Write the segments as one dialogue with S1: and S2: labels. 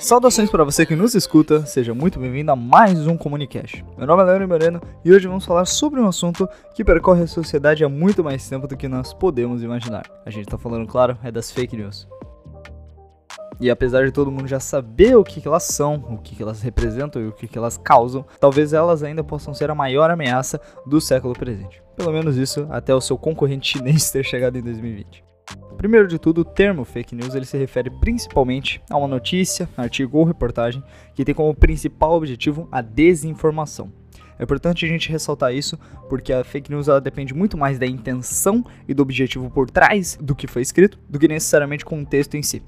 S1: Saudações para você que nos escuta, seja muito bem-vindo a mais um Comunicast. Meu nome é Leandro Moreno e hoje vamos falar sobre um assunto que percorre a sociedade há muito mais tempo do que nós podemos imaginar. A gente tá falando, claro, é das fake news. E apesar de todo mundo já saber o que, que elas são, o que, que elas representam e o que, que elas causam, talvez elas ainda possam ser a maior ameaça do século presente. Pelo menos isso até o seu concorrente chinês ter chegado em 2020. Primeiro de tudo, o termo fake news ele se refere principalmente a uma notícia, artigo ou reportagem que tem como principal objetivo a desinformação. É importante a gente ressaltar isso porque a fake news ela depende muito mais da intenção e do objetivo por trás do que foi escrito do que necessariamente com o texto em si.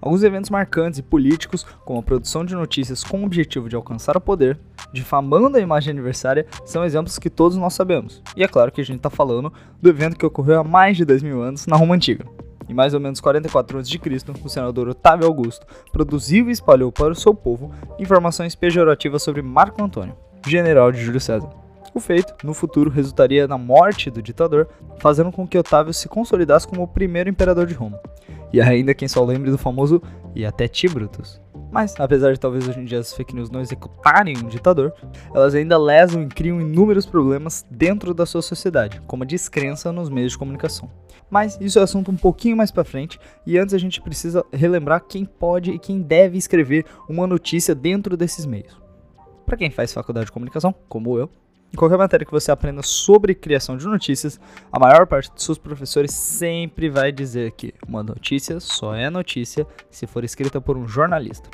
S1: Alguns eventos marcantes e políticos, como a produção de notícias com o objetivo de alcançar o poder, difamando a imagem adversária, são exemplos que todos nós sabemos. E é claro que a gente está falando do evento que ocorreu há mais de 2 mil anos na Roma Antiga. Em mais ou menos 44 a.C., o senador Otávio Augusto produziu e espalhou para o seu povo informações pejorativas sobre Marco Antônio, general de Júlio César. O feito, no futuro, resultaria na morte do ditador, fazendo com que Otávio se consolidasse como o primeiro imperador de Roma. E ainda quem só lembre do famoso e até ti Brutus. Mas, apesar de talvez hoje em dia as fake news não executarem um ditador, elas ainda lesam e criam inúmeros problemas dentro da sua sociedade, como a descrença nos meios de comunicação. Mas isso é assunto um pouquinho mais para frente, e antes a gente precisa relembrar quem pode e quem deve escrever uma notícia dentro desses meios. Para quem faz faculdade de comunicação, como eu, em qualquer matéria que você aprenda sobre criação de notícias, a maior parte dos seus professores sempre vai dizer que uma notícia só é notícia se for escrita por um jornalista.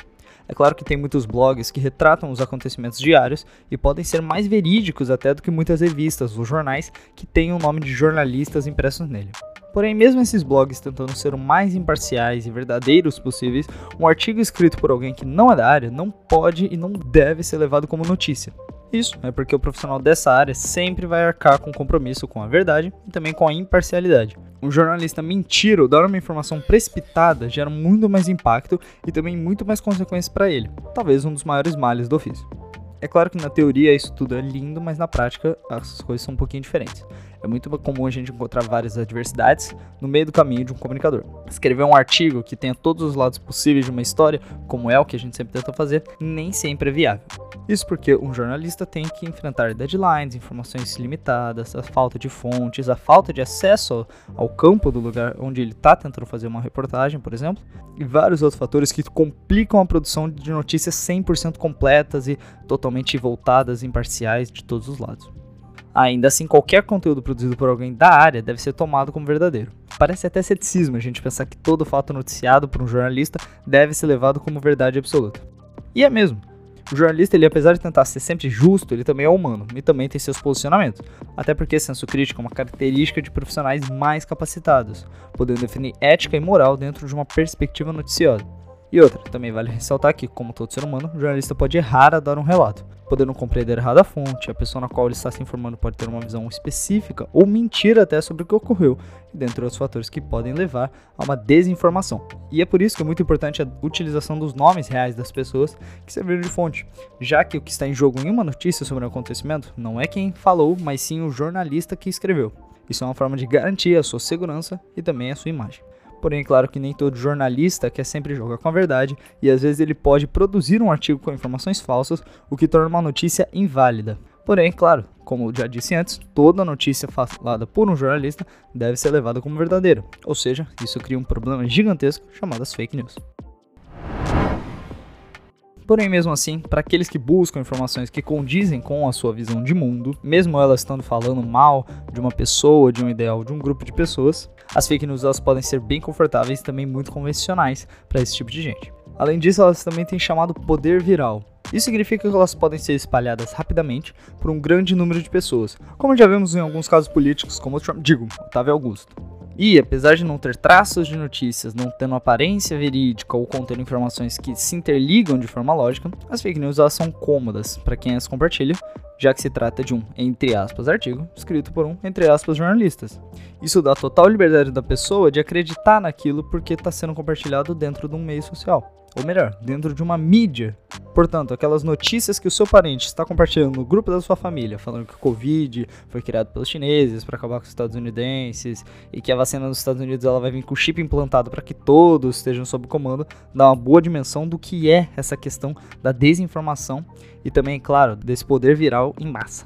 S1: É claro que tem muitos blogs que retratam os acontecimentos diários e podem ser mais verídicos até do que muitas revistas ou jornais que têm o nome de jornalistas impressos nele. Porém, mesmo esses blogs tentando ser o mais imparciais e verdadeiros possíveis, um artigo escrito por alguém que não é da área não pode e não deve ser levado como notícia. Isso é porque o profissional dessa área sempre vai arcar com compromisso com a verdade e também com a imparcialidade. Um jornalista mentir ou dar uma informação precipitada gera muito mais impacto e também muito mais consequências para ele, talvez um dos maiores males do ofício. É claro que na teoria isso tudo é lindo, mas na prática as coisas são um pouquinho diferentes. É muito comum a gente encontrar várias adversidades no meio do caminho de um comunicador. Escrever um artigo que tenha todos os lados possíveis de uma história, como é o que a gente sempre tenta fazer, nem sempre é viável. Isso porque um jornalista tem que enfrentar deadlines, informações limitadas, a falta de fontes, a falta de acesso ao campo do lugar onde ele está tentando fazer uma reportagem, por exemplo, e vários outros fatores que complicam a produção de notícias 100% completas e totalmente voltadas, imparciais de todos os lados. Ainda assim, qualquer conteúdo produzido por alguém da área deve ser tomado como verdadeiro. Parece até ceticismo a gente pensar que todo fato noticiado por um jornalista deve ser levado como verdade absoluta. E é mesmo. O jornalista, ele apesar de tentar ser sempre justo, ele também é humano e também tem seus posicionamentos. Até porque senso crítico é uma característica de profissionais mais capacitados, podendo definir ética e moral dentro de uma perspectiva noticiosa. E outra, também vale ressaltar que, como todo ser humano, o jornalista pode errar a dar um relato podendo compreender errado a fonte, a pessoa na qual ele está se informando pode ter uma visão específica ou mentir até sobre o que ocorreu, dentre outros fatores que podem levar a uma desinformação. E é por isso que é muito importante a utilização dos nomes reais das pessoas que serviram de fonte, já que o que está em jogo em uma notícia sobre um acontecimento não é quem falou, mas sim o jornalista que escreveu. Isso é uma forma de garantir a sua segurança e também a sua imagem. Porém, claro que nem todo jornalista quer sempre jogar com a verdade e às vezes ele pode produzir um artigo com informações falsas, o que torna uma notícia inválida. Porém, claro, como já disse antes, toda notícia falada por um jornalista deve ser levada como verdadeira, ou seja, isso cria um problema gigantesco chamado as fake news. Porém, mesmo assim, para aqueles que buscam informações que condizem com a sua visão de mundo, mesmo elas estando falando mal de uma pessoa, de um ideal, de um grupo de pessoas, as fake news elas podem ser bem confortáveis e também muito convencionais para esse tipo de gente. Além disso, elas também têm chamado poder viral. Isso significa que elas podem ser espalhadas rapidamente por um grande número de pessoas, como já vimos em alguns casos políticos, como o Trump, digo, Otávio Augusto. E, apesar de não ter traços de notícias, não tendo aparência verídica ou contendo informações que se interligam de forma lógica, as fake news elas são cômodas para quem as compartilha, já que se trata de um, entre aspas, artigo escrito por um, entre aspas, jornalistas. Isso dá total liberdade da pessoa de acreditar naquilo porque está sendo compartilhado dentro de um meio social. Ou melhor, dentro de uma mídia Portanto, aquelas notícias que o seu parente está compartilhando no grupo da sua família, falando que o Covid foi criado pelos chineses para acabar com os estadunidenses e que a vacina dos Estados Unidos ela vai vir com chip implantado para que todos estejam sob comando, dá uma boa dimensão do que é essa questão da desinformação e também, claro, desse poder viral em massa.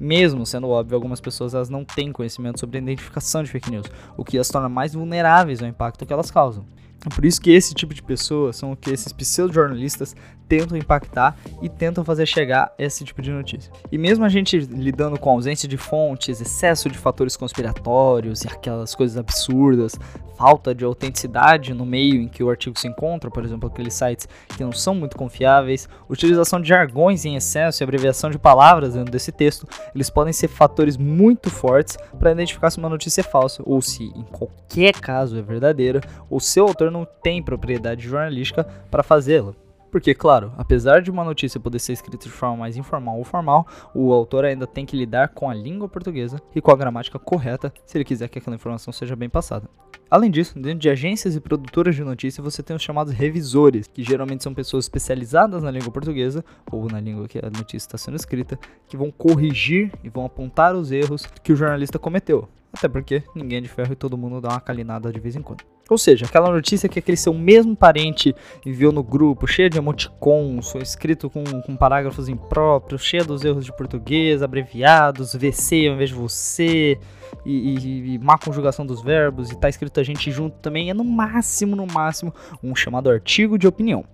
S1: Mesmo sendo óbvio, algumas pessoas elas não têm conhecimento sobre a identificação de fake news, o que as torna mais vulneráveis ao impacto que elas causam. É por isso que esse tipo de pessoas são o que esses pseudo-jornalistas tentam impactar e tentam fazer chegar esse tipo de notícia. E mesmo a gente lidando com ausência de fontes, excesso de fatores conspiratórios e aquelas coisas absurdas, falta de autenticidade no meio em que o artigo se encontra, por exemplo, aqueles sites que não são muito confiáveis, utilização de jargões em excesso e abreviação de palavras dentro desse texto, eles podem ser fatores muito fortes para identificar se uma notícia é falsa ou se, em qualquer caso, é verdadeira, ou seu autor não tem propriedade jornalística para fazê-la. Porque, claro, apesar de uma notícia poder ser escrita de forma mais informal ou formal, o autor ainda tem que lidar com a língua portuguesa e com a gramática correta se ele quiser que aquela informação seja bem passada. Além disso, dentro de agências e produtoras de notícia, você tem os chamados revisores, que geralmente são pessoas especializadas na língua portuguesa ou na língua que a notícia está sendo escrita, que vão corrigir e vão apontar os erros que o jornalista cometeu. Até porque ninguém é de ferro e todo mundo dá uma calinada de vez em quando. Ou seja, aquela notícia que aquele seu mesmo parente enviou no grupo, cheia de emoticons, escrito com, com parágrafos impróprios, cheia dos erros de português, abreviados, VC ao invés de você, e, e, e má conjugação dos verbos, e tá escrito a gente junto também, é no máximo, no máximo, um chamado artigo de opinião.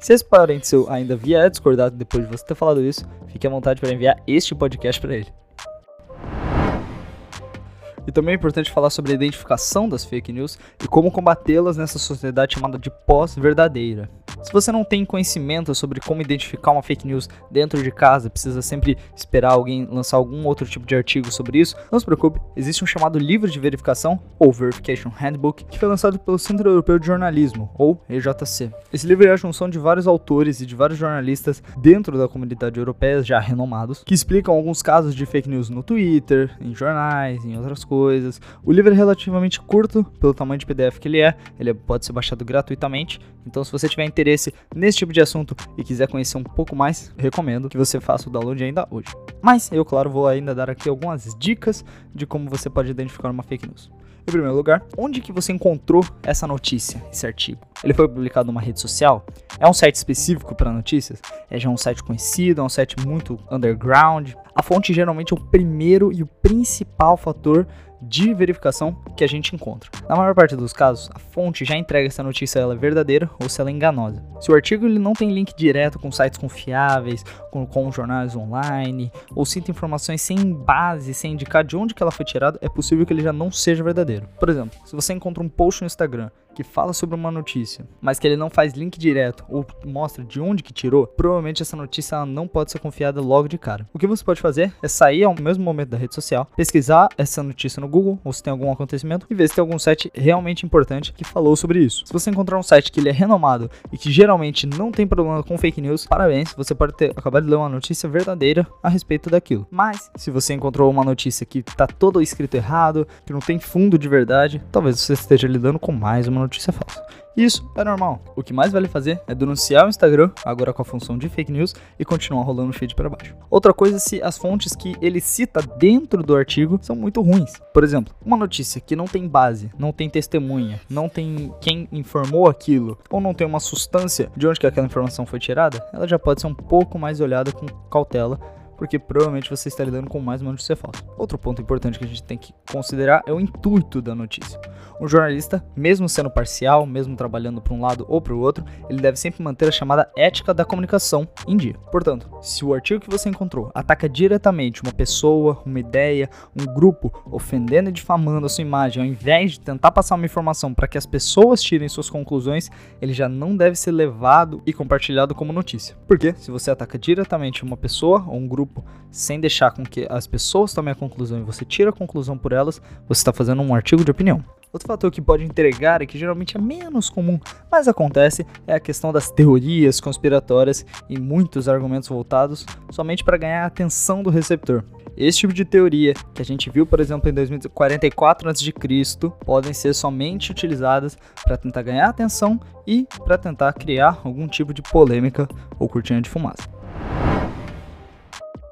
S1: Se esse parente seu ainda vier discordado depois de você ter falado isso, fique à vontade para enviar este podcast para ele. E também é importante falar sobre a identificação das fake news e como combatê-las nessa sociedade chamada de pós-verdadeira. Se você não tem conhecimento sobre como identificar uma fake news dentro de casa, precisa sempre esperar alguém lançar algum outro tipo de artigo sobre isso, não se preocupe, existe um chamado livro de verificação, ou Verification Handbook, que foi lançado pelo Centro Europeu de Jornalismo, ou EJC. Esse livro é a junção de vários autores e de vários jornalistas dentro da comunidade europeia já renomados, que explicam alguns casos de fake news no Twitter, em jornais, em outras coisas. O livro é relativamente curto, pelo tamanho de PDF que ele é, ele pode ser baixado gratuitamente, então se você tiver interesse interesse nesse tipo de assunto e quiser conhecer um pouco mais, recomendo que você faça o download ainda hoje. Mas eu, claro, vou ainda dar aqui algumas dicas de como você pode identificar uma fake news. Em primeiro lugar, onde que você encontrou essa notícia, esse artigo? Ele foi publicado numa rede social? É um site específico para notícias? É já um site conhecido, é um site muito underground? A fonte geralmente é o primeiro e o principal fator de verificação que a gente encontra. Na maior parte dos casos, a fonte já entrega se a notícia ela é verdadeira ou se ela é enganosa. Se o artigo ele não tem link direto com sites confiáveis, com, com jornais online, ou cita informações sem base, sem indicar de onde que ela foi tirada, é possível que ele já não seja verdadeiro. Por exemplo, se você encontra um post no Instagram que fala sobre uma notícia, mas que ele não faz link direto ou mostra de onde que tirou, provavelmente essa notícia não pode ser confiada logo de cara. O que você pode fazer é sair ao mesmo momento da rede social, pesquisar essa notícia no Google ou se tem algum acontecimento e ver se tem algum site realmente importante que falou sobre isso. Se você encontrar um site que ele é renomado e que geralmente não tem problema com fake news, parabéns, você pode ter acabado de ler uma notícia verdadeira a respeito daquilo. Mas se você encontrou uma notícia que está todo escrito errado, que não tem fundo de verdade, talvez você esteja lidando com mais uma notícia falsa. Isso é normal. O que mais vale fazer é denunciar o Instagram, agora com a função de fake news, e continuar rolando o feed para baixo. Outra coisa é se as fontes que ele cita dentro do artigo são muito ruins. Por exemplo, uma notícia que não tem base, não tem testemunha, não tem quem informou aquilo, ou não tem uma substância de onde que aquela informação foi tirada, ela já pode ser um pouco mais olhada com cautela porque provavelmente você está lidando com mais uma notícia falsa. Outro ponto importante que a gente tem que considerar é o intuito da notícia. Um jornalista, mesmo sendo parcial, mesmo trabalhando para um lado ou para o outro, ele deve sempre manter a chamada ética da comunicação em dia. Portanto, se o artigo que você encontrou ataca diretamente uma pessoa, uma ideia, um grupo, ofendendo e difamando a sua imagem, ao invés de tentar passar uma informação para que as pessoas tirem suas conclusões, ele já não deve ser levado e compartilhado como notícia. Porque se você ataca diretamente uma pessoa ou um grupo grupo sem deixar com que as pessoas tomem a conclusão e você tira a conclusão por elas, você está fazendo um artigo de opinião. Outro fator que pode entregar e que geralmente é menos comum, mas acontece, é a questão das teorias conspiratórias e muitos argumentos voltados somente para ganhar a atenção do receptor. esse tipo de teoria que a gente viu, por exemplo, em 2044 a.C., podem ser somente utilizadas para tentar ganhar atenção e para tentar criar algum tipo de polêmica ou cortina de fumaça.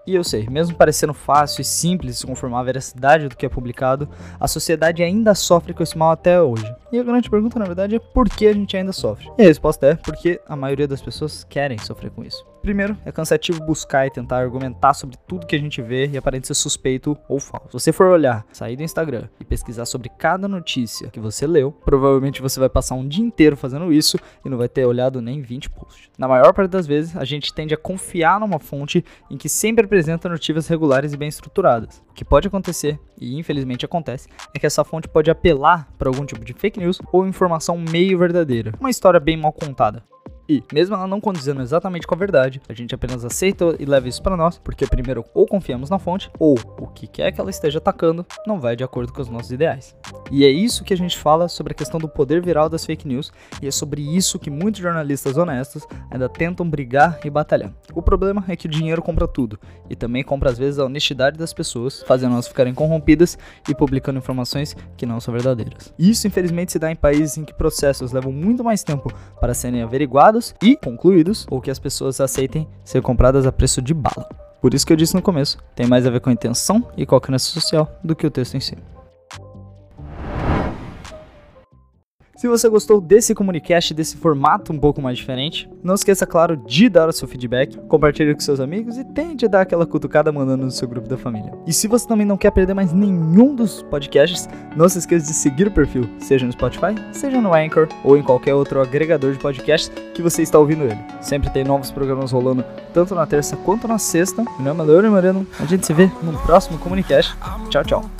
S1: E eu sei, mesmo parecendo fácil e simples se conformar a veracidade do que é publicado, a sociedade ainda sofre com esse mal até hoje. E a grande pergunta, na verdade, é por que a gente ainda sofre? E a resposta é porque a maioria das pessoas querem sofrer com isso. Primeiro, é cansativo buscar e tentar argumentar sobre tudo que a gente vê e aparente ser suspeito ou falso. Se você for olhar, sair do Instagram e pesquisar sobre cada notícia que você leu, provavelmente você vai passar um dia inteiro fazendo isso e não vai ter olhado nem 20 posts. Na maior parte das vezes, a gente tende a confiar numa fonte em que sempre apresenta notícias regulares e bem estruturadas. O que pode acontecer, e infelizmente acontece, é que essa fonte pode apelar para algum tipo de fake news ou informação meio verdadeira, uma história bem mal contada. E, mesmo ela não condizendo exatamente com a verdade, a gente apenas aceita e leva isso para nós, porque primeiro ou confiamos na fonte, ou o que quer que ela esteja atacando não vai de acordo com os nossos ideais. E é isso que a gente fala sobre a questão do poder viral das fake news, e é sobre isso que muitos jornalistas honestos ainda tentam brigar e batalhar. O problema é que o dinheiro compra tudo, e também compra às vezes a honestidade das pessoas, fazendo elas ficarem corrompidas e publicando informações que não são verdadeiras. Isso infelizmente se dá em países em que processos levam muito mais tempo para serem averiguados e concluídos, ou que as pessoas aceitem ser compradas a preço de bala. Por isso que eu disse no começo, tem mais a ver com a intenção e com a crença social do que o texto em si. Se você gostou desse comunicast, desse formato um pouco mais diferente, não esqueça, claro, de dar o seu feedback, compartilhe com seus amigos e tente dar aquela cutucada mandando no seu grupo da família. E se você também não quer perder mais nenhum dos podcasts, não se esqueça de seguir o perfil, seja no Spotify, seja no Anchor ou em qualquer outro agregador de podcasts que você está ouvindo ele. Sempre tem novos programas rolando, tanto na terça quanto na sexta. Meu nome é Leandro Moreno, a gente se vê no próximo comunicast. Tchau, tchau.